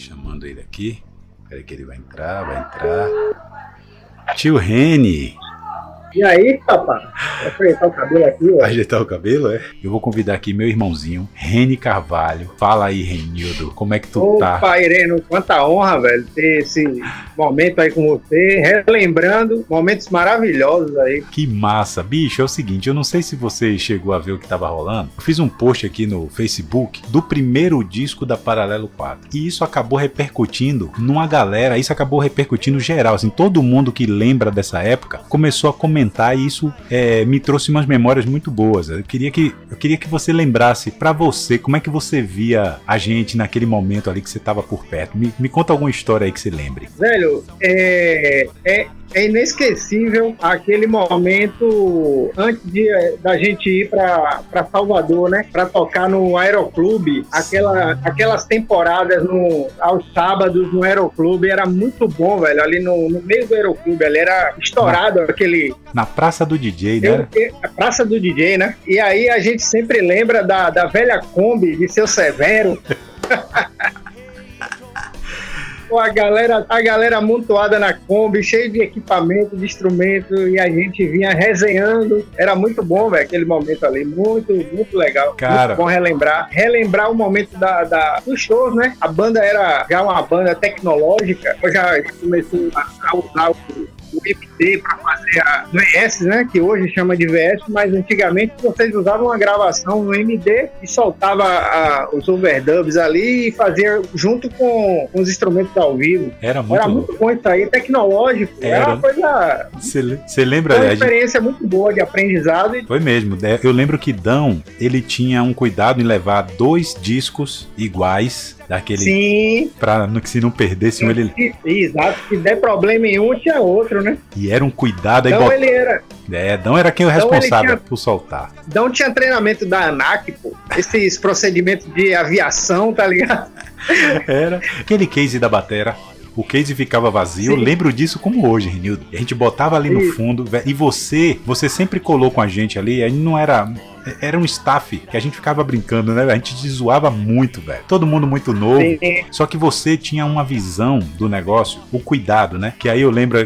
Chamando ele aqui. Peraí que ele vai entrar, vai entrar. Tio Reni. E aí, papai? Ajeitar o cabelo aqui, ó. Ajeitar o cabelo, é? Eu vou convidar aqui meu irmãozinho, Reni Carvalho. Fala aí, Renildo, como é que tu Opa, tá? Opa, Irene, quanta honra, velho, ter esse momento aí com você, relembrando momentos maravilhosos aí. Que massa. Bicho, é o seguinte, eu não sei se você chegou a ver o que tava rolando. Eu fiz um post aqui no Facebook do primeiro disco da Paralelo 4. E isso acabou repercutindo numa galera, isso acabou repercutindo geral. Assim, todo mundo que lembra dessa época começou a comentar e isso é, me trouxe umas memórias muito boas. Eu queria que, eu queria que você lembrasse pra você como é que você via a gente naquele momento ali que você tava por perto. Me, me conta alguma história aí que você lembre. Velho, é, é, é inesquecível aquele momento antes de, da gente ir para Salvador, né? Para tocar no Aeroclube. Aquela, aquelas temporadas no, aos sábados no Aeroclube era muito bom, velho. Ali no, no meio do Aeroclube, ali era estourado Na- aquele. Na Praça do DJ, né? eu- a Praça do DJ, né? E aí a gente sempre lembra da, da velha Kombi de seu Severo. Pô, a galera, a galera amontoada na Kombi, cheio de equipamento, de instrumento, e a gente vinha resenhando. Era muito bom, velho, aquele momento ali. Muito, muito legal. Cara. Muito bom relembrar. Relembrar o momento da, da, dos shows, né? A banda era já uma banda tecnológica. Eu já começou a, a usar o, o MD para fazer a VS, né? Que hoje chama de VS, mas antigamente vocês usavam uma gravação no MD e soltava a- os overdubs ali e fazia junto com, com os instrumentos ao vivo. Era muito Era muito bom isso aí, tecnológico. Era, Era. uma coisa. Você lembra? Foi uma experiência muito boa de aprendizado e Foi mesmo. né? Eu lembro que Dão, ele tinha um cuidado em levar dois discos iguais daquele sim. pra no- que se não perdesse um ele Exato, se der problema em um, tinha outro, né? e era um cuidado aí Então bot- ele era. é, Dão era quem o responsável tinha- por soltar. Então tinha treinamento da ANAC, pô. Esses procedimentos de aviação, tá ligado? Era aquele case da batera. O case ficava vazio, eu Sim. lembro disso como hoje, Renildo. A gente botava ali no fundo, e você, você sempre colou com a gente ali, aí não era. Era um staff que a gente ficava brincando, né? A gente te zoava muito, velho. Todo mundo muito novo. Sim. Só que você tinha uma visão do negócio, o cuidado, né? Que aí eu lembro,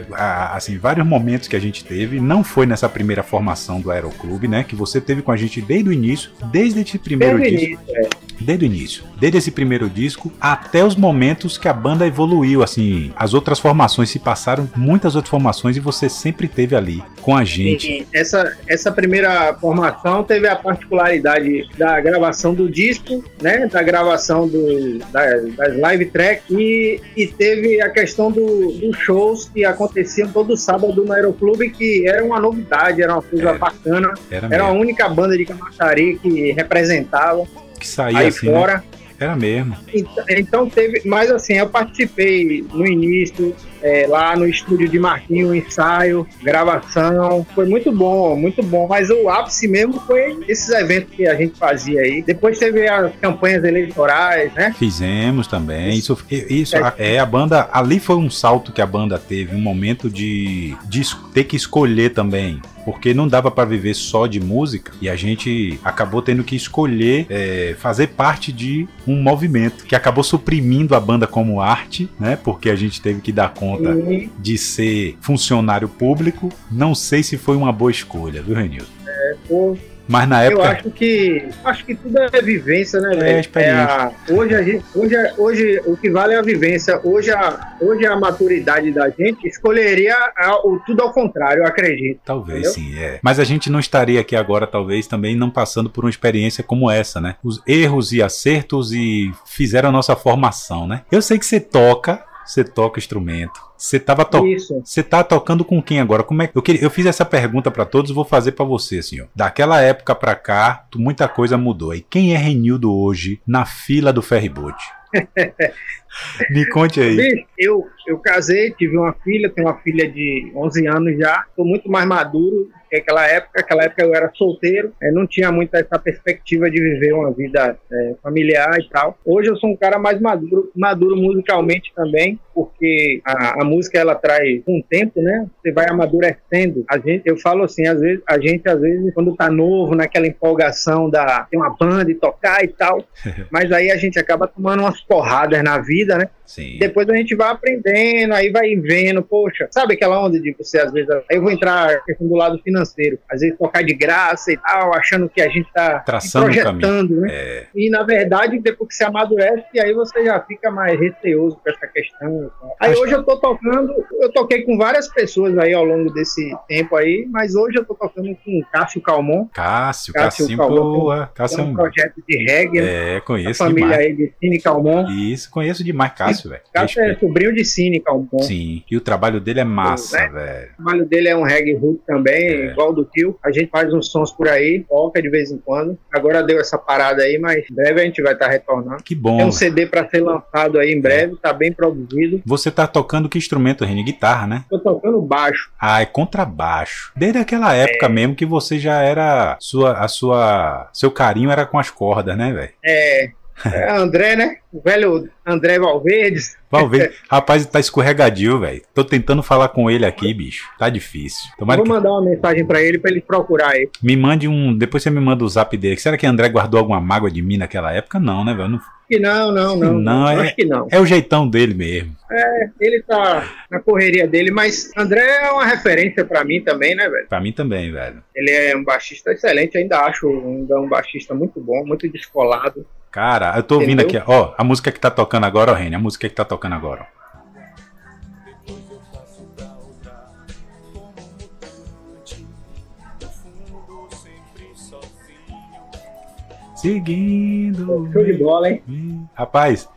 assim, vários momentos que a gente teve. Não foi nessa primeira formação do Aeroclube, né? Que você teve com a gente desde o início, desde esse primeiro Desde disco. início, é. Desde o início. Desde esse primeiro disco até os momentos que a banda evoluiu, assim. As outras formações se passaram, muitas outras formações, e você sempre teve ali com a gente. Sim, essa, essa primeira formação teve a particularidade da gravação do disco, né? Da gravação do, da- das live tracks e, e teve a questão do- dos shows que aconteciam todo sábado no Aeroclube, que era uma novidade, era uma coisa Era. bacana. Era Era a única banda de Camaçari que representava Que saía aí assim, né? fora. Era mesmo. Então, então teve, mas assim, eu participei no início, é, lá no estúdio de Marquinho, ensaio, gravação, foi muito bom, muito bom, mas o ápice mesmo foi esses eventos que a gente fazia aí. Depois teve as campanhas eleitorais, né? Fizemos também. Isso, isso a- é a banda. Ali foi um salto que a banda teve, um momento de, de ter que escolher também. Porque não dava pra viver só de música e a gente acabou tendo que escolher é, fazer parte de um movimento que acabou suprimindo a banda como arte, né? Porque a gente teve que dar conta E, de ser funcionário público. Não sei se foi uma boa escolha, viu, Renildo? pô, Mas na eu época. acho que acho que tudo é vivência, né, É, velho? experiência. a- hoje, a gente, hoje, hoje o que vale é a vivência. Hoje a, hoje a maturidade da gente escolheria a- o tudo ao contrário, eu acredito. Talvez Entendeu? sim, é. Mas a gente não estaria aqui agora, talvez, também não passando por uma experiência como essa, né? Os erros e acertos e fizeram a nossa formação, né? Eu sei que você toca, você toca instrumento. Você tava to você tá tocando com quem agora? Como é que eu, queria- eu fiz essa pergunta pra todos, vou fazer pra você, senhor. Daquela época pra cá, muita coisa mudou. E quem é Renildo hoje na fila do ferryboat? Me conte aí. Eu, eu casei, tive uma filha, tenho uma filha de 11 anos já, estou muito mais maduro que aquela época. Aquela época eu era solteiro, eh, não tinha muito essa perspectiva de viver uma vida eh, familiar e tal. Hoje eu sou um cara mais maduro, maduro musicalmente também, porque a, a música ela traz com o tempo, né? Você vai amadurecendo. A gente, eu falo assim, às vezes, a gente às vezes quando tá novo, naquela empolgação da ter uma banda e tocar e tal, mas aí a gente acaba tomando umas porradas na vida, né? Sim. Depois a gente vai aprendendo, aí vai vendo, poxa, sabe aquela onda de você às vezes, aí eu vou entrar do lado financeiro, às vezes tocar de graça e tal, achando que a gente tá Traçando projetando, né? É, E na verdade, depois que você amadurece, aí você já fica mais receoso com essa questão. Aí Acho- hoje eu tô tocando, eu toquei com várias pessoas aí ao longo desse tempo aí, mas hoje eu tô tocando com o Cássio Calmon, Cássio, Cássio Cassim, Calmon, boa. Cássio é um projeto de reggae, né? É, a conheço família demais. aí de Cine Calmon. Isso, conheço demais Cássio, velho. Cássio é sobrinho de Cine Calmon. Sim, e o trabalho dele é massa, né? velho. O trabalho dele é um reggae root também, É. igual do Tio. A gente faz uns sons por aí, toca de vez em quando. Agora deu essa parada aí, mas em breve a gente vai estar retornando. Que Tem bom. um velho. CD para ser lançado aí em breve, tá bem produzido. Você tá tocando que instrumento, Reni? Guitarra, né? Tô tocando baixo. Ah, é contrabaixo. Desde aquela época mesmo que você já era. Sua, a sua. Seu carinho era com as cordas, né, velho? É, é André, né? O velho André Valverdes. Valverde. Rapaz, tá escorregadio, velho. Tô tentando falar com ele aqui, bicho. Tá difícil. Tomara Vou que mandar uma mensagem para ele para ele procurar aí. me mande um. Depois você me manda o zap dele. Será que André guardou alguma mágoa de mim naquela época? Não, né, velho? Não- Que não, não, não. Não, é- Acho que não. É o jeitão dele mesmo. Ele tá na correria dele, mas André é uma referência para mim também, né, velho? Pra mim também, velho. Ele é um baixista excelente, ainda acho ainda um baixista muito bom, muito descolado. Cara, eu tô ouvindo Entendeu? aqui, ó. A música que tá tocando agora, ó, Reni. A música que tá tocando agora, ó. Seguindo. Show de bola, hein? Rapaz,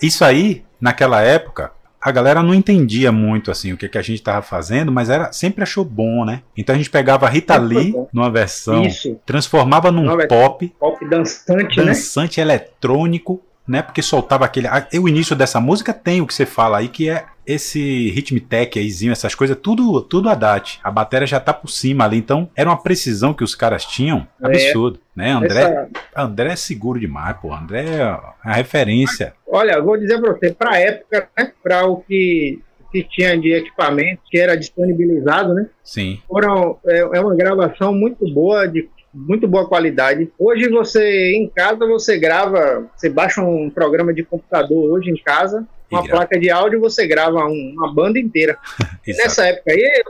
isso aí, naquela época, a galera não entendia muito assim o que, que a gente tava fazendo, mas era sempre achou bom, né? Então a gente pegava a Rita Lee numa versão, Isso, transformava num pop, pop dançante, né? dançante eletrônico, né? Porque soltava aquele. O início dessa música tem o que você fala aí, que é esse ritmo tech ayzinho, essas coisas, tudo, tudo a DAT. A bateria já tá por cima ali, então era uma precisão que os caras tinham É. absurdo, né? André, Essa- André é seguro demais, pô. André é a referência. olha, vou dizer para você, para época, né, para o que, que tinha de equipamento que era disponibilizado, né? Sim. Foram, é, é uma gravação muito boa, de muito boa qualidade. Hoje você, em casa, você grava, você baixa um programa de computador hoje em casa, uma placa de áudio, você grava um- uma banda inteira. Nessa época aí,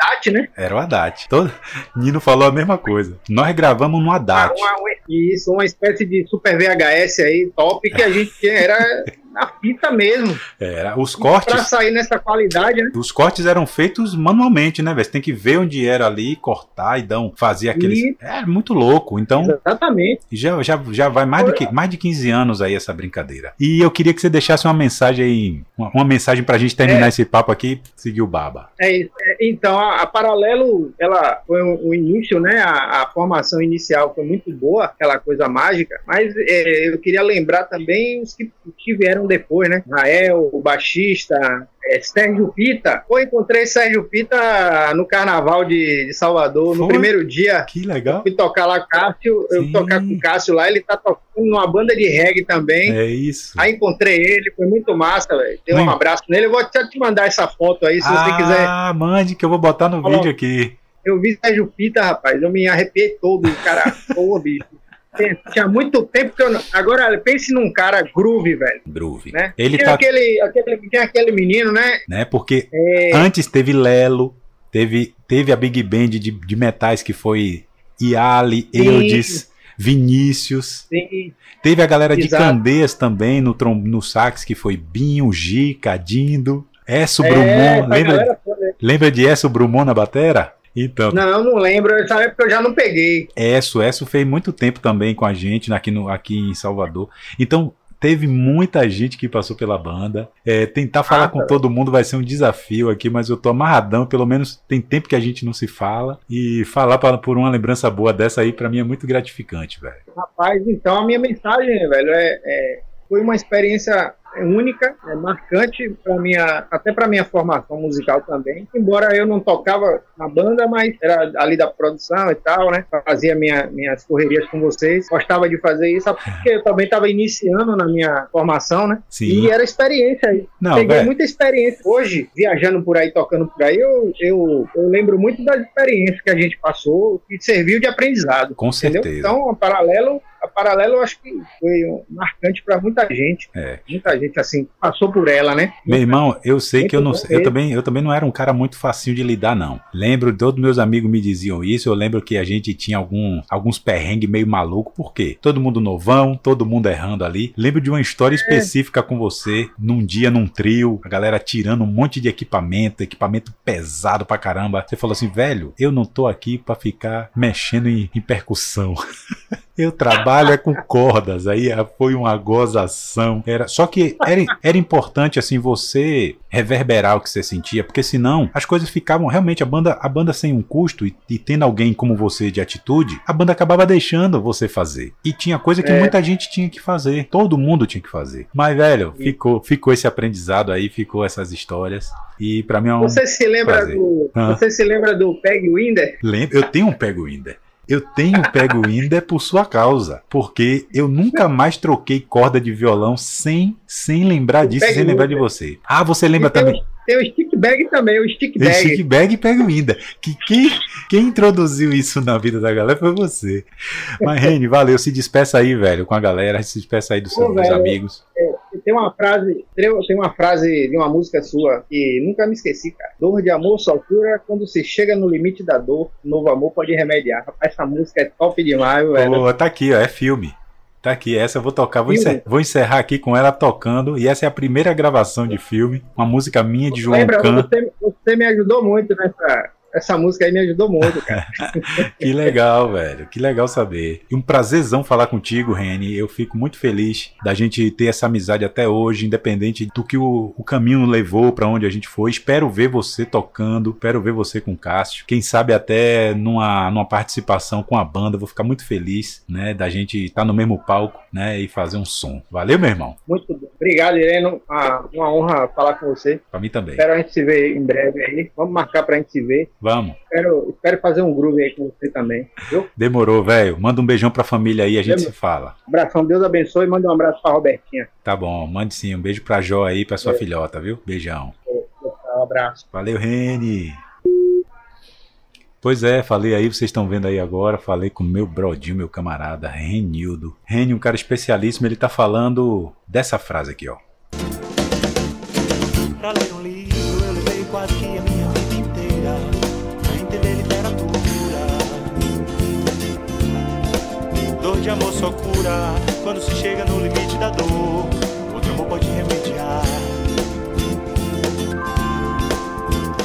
DAT, né? Era o Haddad. Todo... Nino falou a mesma coisa. Nós gravamos no Haddad. Uma, uma- isso, uma espécie de super VHS aí, top, que a gente era na fita mesmo. Era. Os cortes. sair nessa qualidade, né? Os cortes eram feitos manualmente, né, velho? Você tem que ver onde era ali, cortar e dar, fazer aqueles. E- É muito louco. Então, Exatamente. já, já, já vai mais, do que, mais de 15 anos aí essa brincadeira. E eu queria que você deixasse uma mensagem aí, uma, uma mensagem pra gente terminar É. esse papo aqui seguir o baba. É. É, Então, a, a Paralelo, ela foi o, o início, né? A, a formação inicial foi muito boa, aquela coisa mágica, mas é, eu queria lembrar também os que, que vieram depois, né? Rael, o baixista, é, Sérgio Pita. Eu encontrei Sérgio Pita no carnaval de, de Salvador, no Foi? primeiro dia. Que legal. Fui tocar lá, Cássio, eu Sim. tocar com o Cássio lá, ele tá tocando numa banda de reggae também. É isso. Aí encontrei ele, foi muito massa, velho. Dei um abraço nele. Eu vou até te mandar essa foto aí, se você quiser. Ah, mande que eu vou botar no Falou. vídeo aqui. Eu vi Sérgio Pita, rapaz, eu me arrepiei todo, cara. Pô, bicho. Tinha- muito tempo que eu não. Agora, pense num cara groove, velho. Groove. Né? Ele tinha, tá. aquele, aquele, aquele menino, né? Né, porque É, Antes teve Lelo, teve, teve a Big Band de, de metais que foi Iali, Sim. Eudes, Vinícius. tem- Teve a galera de Exato. Candeias também no, trom, no sax, que foi Binho, Gica, Dindo, Esso é, Brumon. Lembra, galera lembra de Esso Brumon na batera? Então, Não, não lembro. Essa época eu já não peguei. Esso, Esso fez muito tempo também com a gente aqui, no, aqui em Salvador. Então, teve muita gente que passou pela banda. É, tentar falar Ah, com tá. todo mundo vai ser um desafio aqui, mas eu tô amarradão. Pelo menos tem tempo que a gente não se fala. E falar pra- por uma lembrança boa dessa aí, pra mim, é muito gratificante, velho. Rapaz, então a minha mensagem, velho, é, é- foi uma experiência única, é marcante para minha, até para minha formação musical também. Embora eu não tocava na banda, mas era ali da produção e tal, né? Fazia minha, minhas correrias com vocês, gostava de fazer isso, porque eu também estava iniciando na minha formação, né? Sim. E era experiência aí. Não, Peguei muita experiência. Hoje, viajando por aí, tocando por aí, eu, eu, eu lembro muito das experiências que a gente passou, que serviu de aprendizado. Com Entendeu? certeza. Então, a paralelo, a Paralelo eu acho que foi um marcante para muita gente. É. Muita gente, assim, passou por ela, né? Meu irmão, eu sei Muito que eu não eu também, eu também não era um cara muito facinho de lidar, não. Lembro, todos meus amigos me diziam isso, eu lembro que a gente tinha algum, alguns perrengues meio maluco, por quê? Todo mundo novão, todo mundo errando ali. Lembro de uma história específica com você, num dia, num trio, a galera tirando um monte de equipamento, equipamento pesado pra caramba. Você falou assim, velho, eu não tô aqui pra ficar mexendo em, em percussão. Eu trabalho é com cordas, aí ah, foi uma gozação. Era, só que era, era importante assim você reverberar o que você sentia, porque senão as coisas ficavam realmente a banda, a banda sem um custo e, e tendo alguém como você de atitude, a banda acabava deixando você fazer. E tinha coisa que É. muita gente tinha que fazer, todo mundo tinha que fazer. Mas velho, ficou, ficou esse aprendizado aí, ficou essas histórias e pra mim é um Você se lembra prazer. do. Ah. Você se lembra do Peg Winder? Lembra, eu tenho um pego Winder. Eu tenho pego Winder por sua causa, porque eu nunca mais troquei corda de violão sem sem lembrar O disso, sem lembrar de você. Ah, você lembra também? o- Tem o stick bag também, o stick bag. Stick Bag e Pego Winder. Que quem, quem introduziu isso na vida da galera foi você. Mas Reni, valeu, se despeça aí, velho, com a galera, se despeça aí dos Pô, seus velho, amigos. Tem uma frase, tem uma frase de uma música sua que nunca me esqueci, cara. Dor de amor só cura quando se chega no limite da dor, novo amor pode remediar. Rapaz, essa música é top demais, velho. Tá aqui, ó, é filme. Tá aqui, essa eu vou tocar, vou, Filme? encer- vou encerrar aqui com ela tocando, e essa é a primeira gravação de filme, uma música minha de João Lembra, Can. você, você me ajudou muito nessa. Essa música aí me ajudou muito, cara. Que legal, velho. Que legal saber. E um prazerzão falar contigo, Reni. Eu fico muito feliz da gente ter essa amizade até hoje, independente do que o, o caminho levou pra onde a gente foi. Espero ver você tocando, espero ver você com o Cássio. Quem sabe até numa, numa participação com a banda. Vou ficar muito feliz, né, da gente estar no mesmo palco, né, e fazer um som. Valeu, meu irmão. Muito bom. Obrigado, Irene. Uma, uma honra falar com você. Pra mim também. Espero a gente se ver em breve aí. Vamos marcar pra gente se ver. Vamos. Espero, espero fazer um groove aí com você também. Viu? Demorou, velho. Manda um beijão pra família aí, a gente Demorou. se fala. Abração, Deus abençoe e manda um abraço pra Robertinha. Tá bom, mande sim. Um beijo pra Jó aí, pra sua É. filhota, viu? Beijão. Um abraço. Valeu, Reni. Pois é, falei aí, vocês estão vendo aí agora, falei com meu brodinho, meu camarada, Renildo. Reni, um cara especialíssimo, ele tá falando dessa frase aqui, ó. Cura Quando se chega no limite da dor. Outro amor pode remediar.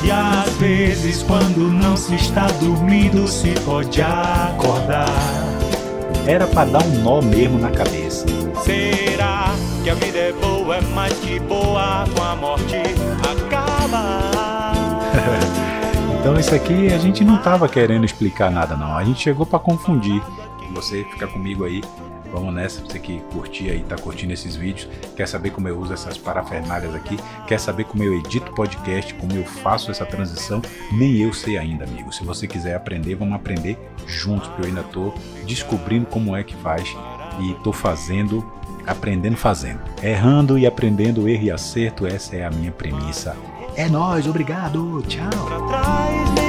E às vezes quando não se está dormindo Se pode acordar. Era pra dar um nó mesmo na cabeça. Será que a vida é boa, é mais que boa? Com a morte acaba. Então isso aqui a gente não tava querendo explicar nada não, a gente chegou pra confundir. Você fica comigo aí, vamos nessa, você que curtir aí, tá curtindo esses vídeos, quer saber como eu uso essas parafernálias aqui, quer saber como eu edito podcast, como eu faço essa transição, nem eu sei ainda, amigo. Se você quiser aprender, vamos aprender juntos, porque eu ainda tô descobrindo como é que faz e tô fazendo, aprendendo fazendo. Errando e aprendendo erro e acerto, essa é a minha premissa. É nóis, obrigado, tchau.